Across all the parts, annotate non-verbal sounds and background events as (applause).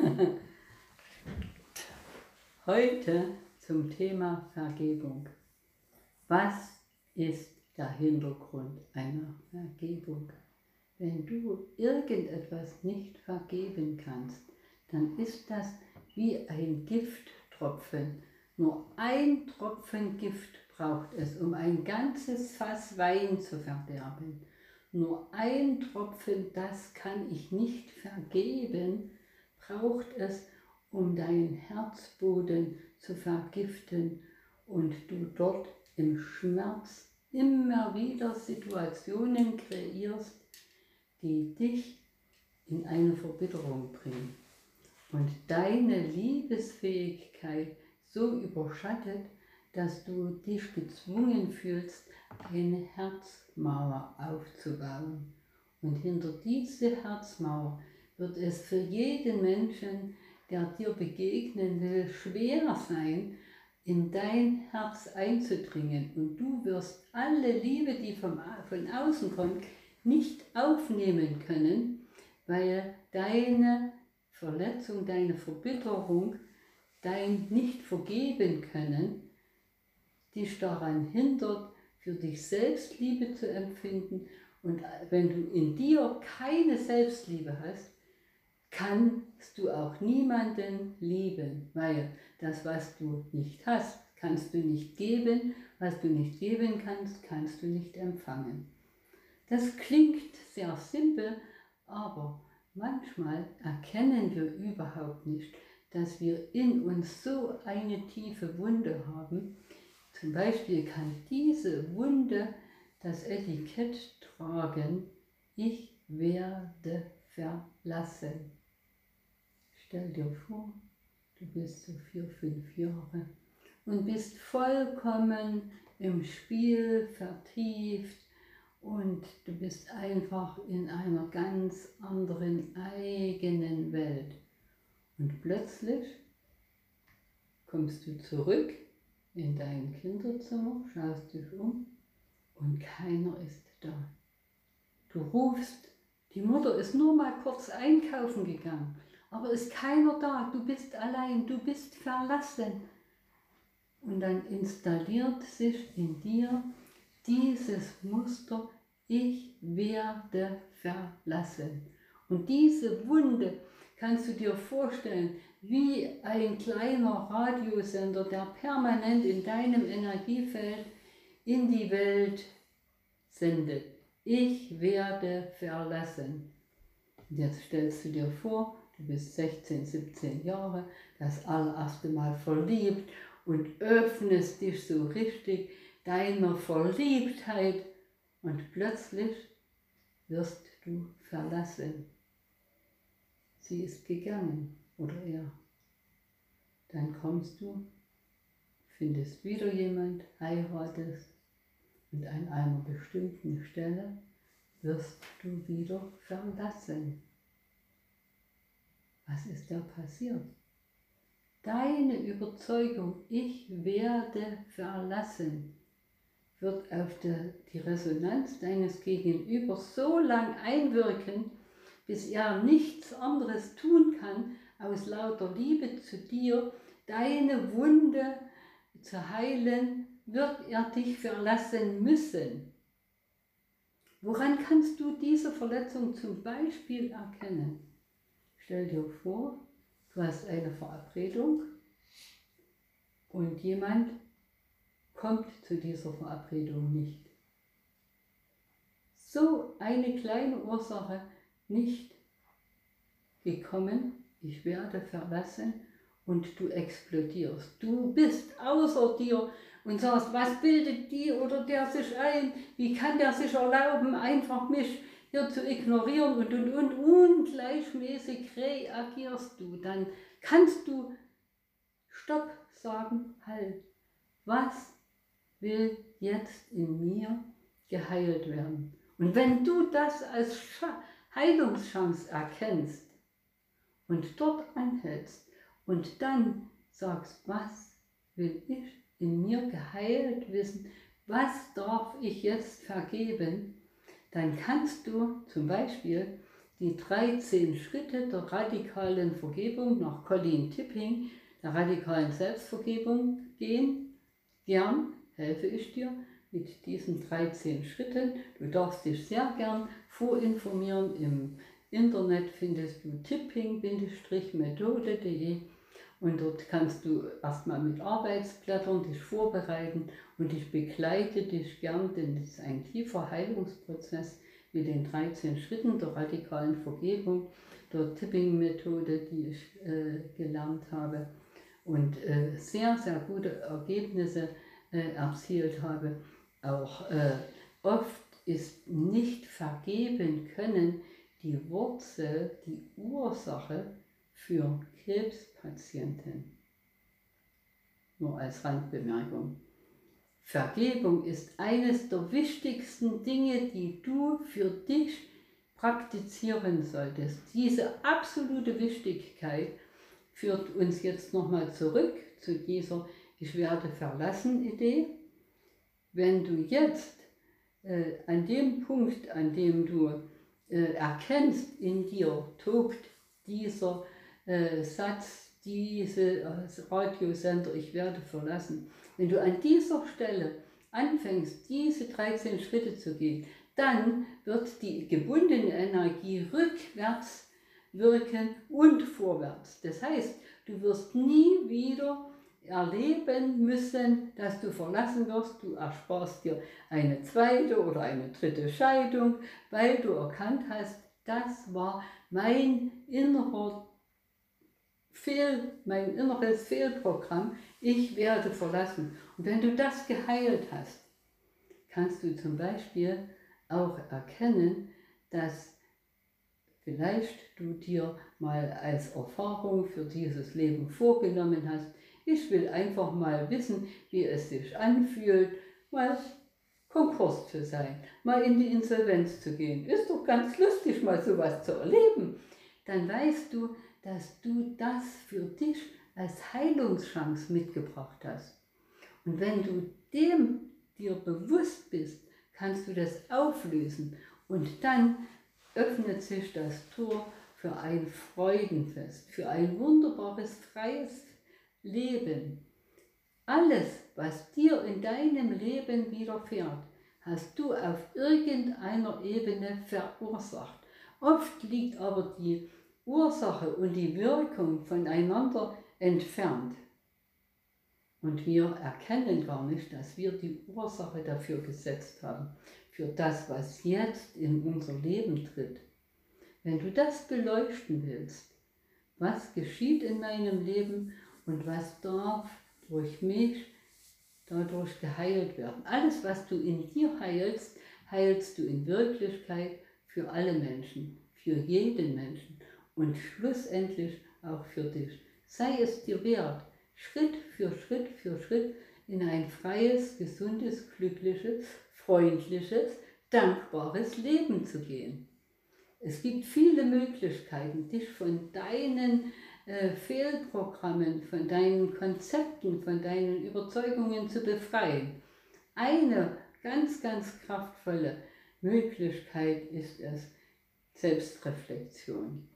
(laughs) Heute zum Thema Vergebung. Was ist der Hintergrund einer Vergebung? Wenn du irgendetwas nicht vergeben kannst, dann ist das wie ein Gifttropfen. Nur ein Tropfen Gift braucht es, um ein ganzes Fass Wein zu verderben. Nur ein Tropfen, das kann ich nicht vergeben, braucht es, um deinen Herzboden zu vergiften und du dort im Schmerz immer wieder Situationen kreierst, die dich in eine Verbitterung bringen und deine Liebesfähigkeit so überschattet, dass du dich gezwungen fühlst, eine Herzmauer aufzubauen. Und hinter diese Herzmauer wird es für jeden Menschen, der dir begegnen will, schwer sein, in dein Herz einzudringen. Und du wirst alle Liebe, die vom, von außen kommt, nicht aufnehmen können, weil deine Verletzung, deine Verbitterung, dein Nicht-Vergeben können dich daran hindert, für dich Selbstliebe zu empfinden. Und wenn du in dir keine Selbstliebe hast, kannst du auch niemanden lieben, weil das, was du nicht hast, kannst du nicht geben, was du nicht geben kannst, kannst du nicht empfangen. Das klingt sehr simpel, aber manchmal erkennen wir überhaupt nicht, dass wir in uns so eine tiefe Wunde haben, zum Beispiel kann diese Wunde das Etikett tragen, ich werde verlassen. Stell dir vor, du bist so vier, fünf Jahre und bist vollkommen im Spiel vertieft und du bist einfach in einer ganz anderen eigenen Welt. Und plötzlich kommst du zurück in dein Kinderzimmer, schaust dich um und keiner ist da. Du rufst, die Mutter ist nur mal kurz einkaufen gegangen, aber ist keiner da, du bist allein, du bist verlassen. Und dann installiert sich in dir dieses Muster, ich werde verlassen. Und diese Wunde kannst du dir vorstellen, wie ein kleiner Radiosender, der permanent in deinem Energiefeld in die Welt sendet. Ich werde verlassen. Jetzt stellst du dir vor, du bist 16, 17 Jahre, das allererste Mal verliebt und öffnest dich so richtig deiner Verliebtheit und plötzlich wirst du verlassen. Sie ist gegangen oder er. Dann kommst du, findest wieder jemand, heiratest und an einer bestimmten Stelle wirst du wieder verlassen. Was ist da passiert? Deine Überzeugung, ich werde verlassen, wird auf die Resonanz deines Gegenübers so lang einwirken, bis er nichts anderes tun kann, aus lauter Liebe zu dir, deine Wunde zu heilen, wird er dich verlassen müssen. Woran kannst du diese Verletzung zum Beispiel erkennen? Stell dir vor, du hast eine Verabredung und jemand kommt zu dieser Verabredung nicht. So eine kleine Ursache nicht gekommen ich werde verlassen und du explodierst. Du bist außer dir und sagst, was bildet die oder der sich ein? Wie kann der sich erlauben, einfach mich hier zu ignorieren und und und ungleichmäßig reagierst du. Dann kannst du Stopp sagen, halt. Was will jetzt in mir geheilt werden? Und wenn du das als Heilungschance erkennst, und dort anhältst und dann sagst, was will ich in mir geheilt wissen, was darf ich jetzt vergeben, dann kannst du zum Beispiel die 13 Schritte der radikalen Vergebung nach Colleen Tipping, der radikalen Selbstvergebung gehen. Gern helfe ich dir mit diesen 13 Schritten. Du darfst dich sehr gern vorinformieren. Im Internet findest du tipping-methode.de und dort kannst du erstmal mit Arbeitsblättern dich vorbereiten und ich begleite dich gern, denn es ist ein tiefer Heilungsprozess mit den 13 Schritten der radikalen Vergebung, der Tipping-Methode, die ich äh, gelernt habe und äh, sehr, sehr gute Ergebnisse äh, erzielt habe. Auch äh, oft ist nicht vergeben können die Wurzel, die Ursache für Krebspatienten. Nur als Randbemerkung. Vergebung ist eines der wichtigsten Dinge, die du für dich praktizieren solltest. Diese absolute Wichtigkeit führt uns jetzt nochmal zurück zu dieser Ich werde verlassen Idee. Wenn du jetzt äh, an dem Punkt, an dem du äh, erkennst, in dir tobt dieser äh, Satz, diese äh, Radiosender, ich werde verlassen, wenn du an dieser Stelle anfängst, diese 13 Schritte zu gehen, dann wird die gebundene Energie rückwärts wirken und vorwärts. Das heißt, du wirst nie wieder erleben müssen, dass du verlassen wirst. Du ersparst dir eine zweite oder eine dritte Scheidung, weil du erkannt hast, das war mein innerer Fehl, mein inneres Fehlprogramm, ich werde verlassen. Und wenn du das geheilt hast, kannst du zum Beispiel auch erkennen, dass vielleicht du dir mal als Erfahrung für dieses Leben vorgenommen hast, ich will einfach mal wissen, wie es sich anfühlt, mal Konkurs zu sein, mal in die Insolvenz zu gehen. Ist doch ganz lustig, mal sowas zu erleben. Dann weißt du, dass du das für dich als Heilungschance mitgebracht hast. Und wenn du dem dir bewusst bist, kannst du das auflösen und dann öffnet sich das Tor für ein Freudenfest, für ein wunderbares, freies Leben. Alles, was dir in deinem Leben widerfährt, hast du auf irgendeiner Ebene verursacht. Oft liegt aber die Ursache und die Wirkung voneinander entfernt. Und wir erkennen gar nicht, dass wir die Ursache dafür gesetzt haben, für das, was jetzt in unser Leben tritt. Wenn du das beleuchten willst, was geschieht in meinem Leben und was darf durch mich dadurch geheilt werden. Alles, was du in dir heilst, heilst du in Wirklichkeit für alle Menschen, für jeden Menschen und schlussendlich auch für dich. Sei es dir wert, Schritt für Schritt für Schritt in ein freies, gesundes, glückliches, freundliches, dankbares Leben zu gehen. Es gibt viele Möglichkeiten, dich von deinen äh, Fehlprogrammen, von deinen Konzepten, von deinen Überzeugungen zu befreien. Eine ganz, ganz kraftvolle Möglichkeit ist es Selbstreflexion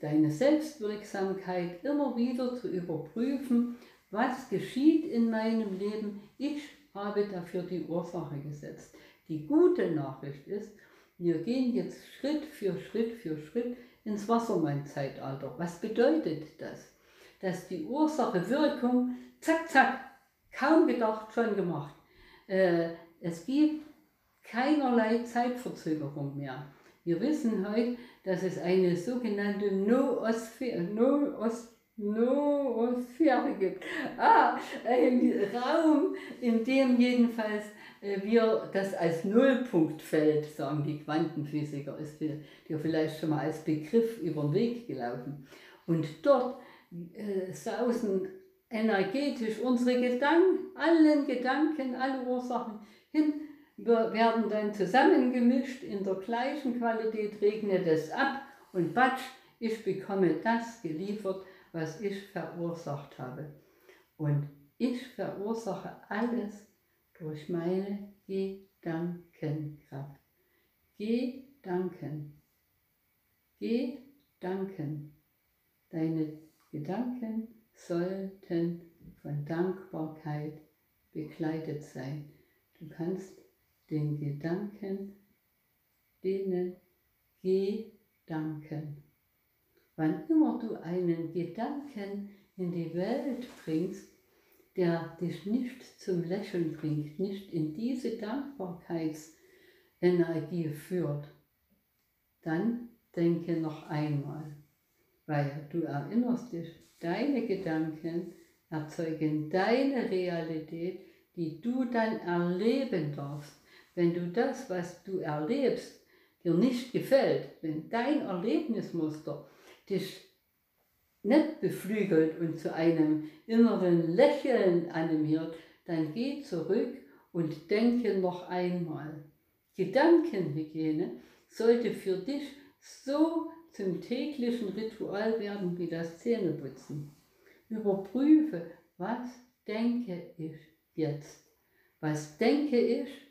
deine Selbstwirksamkeit immer wieder zu überprüfen, was geschieht in meinem Leben. Ich habe dafür die Ursache gesetzt. Die gute Nachricht ist, wir gehen jetzt Schritt für Schritt für Schritt ins Wassermann-Zeitalter. Was bedeutet das? Dass die Ursache Wirkung, zack, zack, kaum gedacht, schon gemacht. Äh, es gibt keinerlei Zeitverzögerung mehr. Wir wissen heute, dass es eine sogenannte Noosphäre, Noos, gibt. Ah, ein Raum, in dem jedenfalls äh, wir das als Nullpunktfeld, sagen die Quantenphysiker, ist dir vielleicht schon mal als Begriff über den Weg gelaufen. Und dort äh, sausen energetisch unsere Gedanken, allen Gedanken, alle Ursachen hin werden dann zusammengemischt, in der gleichen Qualität regnet es ab und batsch, ich bekomme das geliefert, was ich verursacht habe. Und ich verursache alles durch meine Gedankenkraft. Gedanken. Gedanken. Deine Gedanken sollten von Dankbarkeit begleitet sein. Du kannst den Gedanken, denen Gedanken. Wann immer du einen Gedanken in die Welt bringst, der dich nicht zum Lächeln bringt, nicht in diese Dankbarkeitsenergie führt, dann denke noch einmal, weil du erinnerst dich, deine Gedanken erzeugen deine Realität, die du dann erleben darfst. Wenn du das, was du erlebst, dir nicht gefällt, wenn dein Erlebnismuster dich nicht beflügelt und zu einem inneren Lächeln animiert, dann geh zurück und denke noch einmal. Gedankenhygiene sollte für dich so zum täglichen Ritual werden wie das Zähneputzen. Überprüfe, was denke ich jetzt? Was denke ich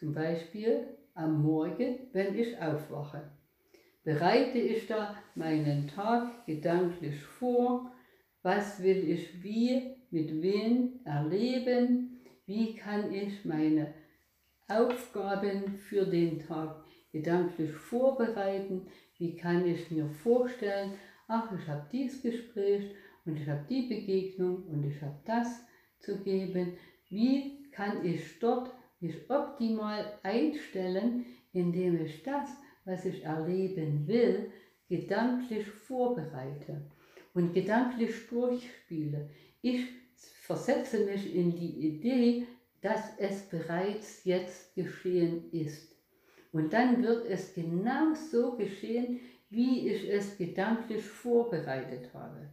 zum Beispiel am Morgen, wenn ich aufwache? Bereite ich da meinen Tag gedanklich vor? Was will ich wie, mit wem erleben? Wie kann ich meine Aufgaben für den Tag gedanklich vorbereiten? Wie kann ich mir vorstellen, ach, ich habe dieses Gespräch und ich habe die Begegnung und ich habe das zu geben. Wie kann ich dort mich optimal einstellen, indem ich das, was ich erleben will, gedanklich vorbereite und gedanklich durchspiele. Ich versetze mich in die Idee, dass es bereits jetzt geschehen ist. Und dann wird es genau so geschehen, wie ich es gedanklich vorbereitet habe.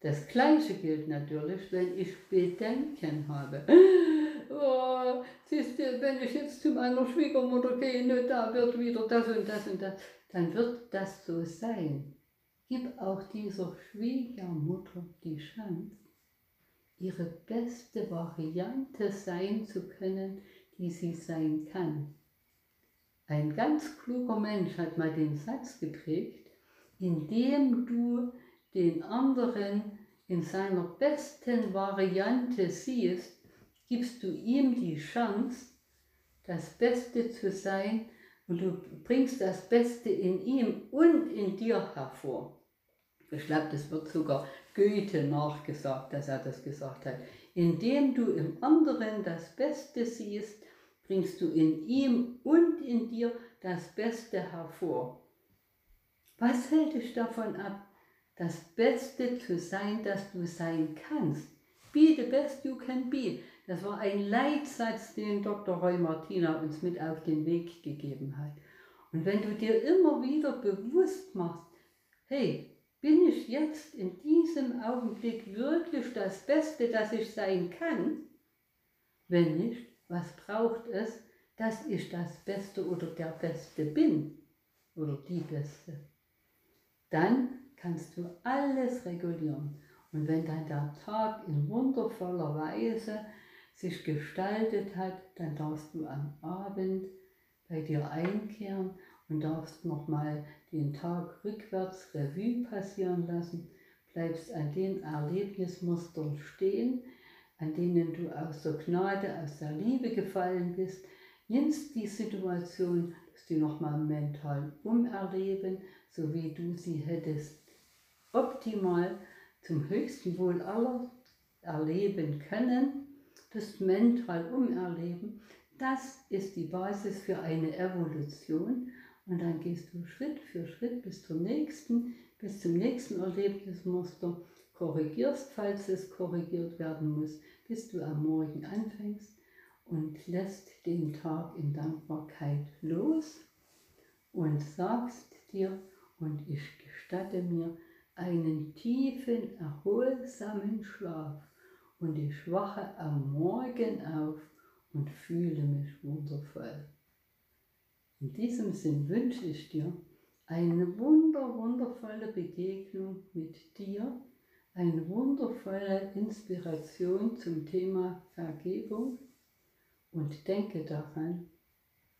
Das Gleiche gilt natürlich, wenn ich Bedenken habe. Siehst du, wenn ich jetzt zu meiner Schwiegermutter gehe, ne, da wird wieder das und das und das, dann wird das so sein. Gib auch dieser Schwiegermutter die Chance, ihre beste Variante sein zu können, die sie sein kann. Ein ganz kluger Mensch hat mal den Satz geprägt, indem du den anderen in seiner besten Variante siehst, gibst du ihm die Chance, das Beste zu sein und du bringst das Beste in ihm und in dir hervor. Ich glaube, das wird sogar Goethe nachgesagt, dass er das gesagt hat. Indem du im anderen das Beste siehst, bringst du in ihm und in dir das Beste hervor. Was hält dich davon ab, das Beste zu sein, das du sein kannst? Be the best you can be. Das war ein Leitsatz, den Dr. Roy Martina uns mit auf den Weg gegeben hat. Und wenn du dir immer wieder bewusst machst, hey, bin ich jetzt in diesem Augenblick wirklich das Beste, das ich sein kann? Wenn nicht, was braucht es, dass ich das Beste oder der Beste bin oder die Beste? Dann kannst du alles regulieren. Und wenn dann der Tag in wundervoller Weise sich gestaltet hat, dann darfst du am Abend bei dir einkehren und darfst nochmal den Tag rückwärts Revue passieren lassen, bleibst an den Erlebnismustern stehen, an denen du aus der Gnade, aus der Liebe gefallen bist, nimmst die Situation, dass du nochmal mental umerleben, so wie du sie hättest optimal zum höchsten Wohl aller erleben können das mental umerleben, das ist die Basis für eine Evolution. Und dann gehst du Schritt für Schritt bis zum nächsten, bis zum nächsten Erlebnismuster, korrigierst, falls es korrigiert werden muss, bis du am Morgen anfängst und lässt den Tag in Dankbarkeit los und sagst dir, und ich gestatte mir einen tiefen, erholsamen Schlaf und ich wache am Morgen auf und fühle mich wundervoll. In diesem Sinn wünsche ich dir eine wunder, wundervolle Begegnung mit dir, eine wundervolle Inspiration zum Thema Vergebung und denke daran,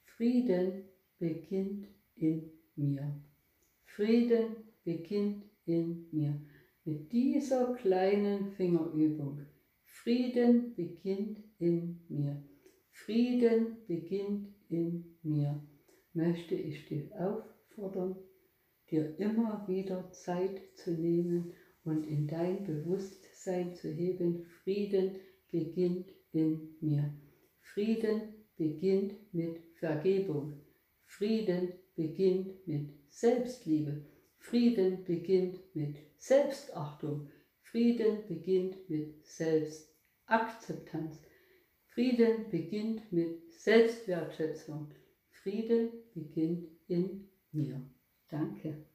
Frieden beginnt in mir. Frieden beginnt in mir. Mit dieser kleinen Fingerübung. Frieden beginnt in mir. Frieden beginnt in mir. Möchte ich dich auffordern, dir immer wieder Zeit zu nehmen und in dein Bewusstsein zu heben. Frieden beginnt in mir. Frieden beginnt mit Vergebung. Frieden beginnt mit Selbstliebe. Frieden beginnt mit Selbstachtung. Frieden beginnt mit Selbstakzeptanz. Frieden beginnt mit Selbstwertschätzung. Frieden beginnt in mir. Danke.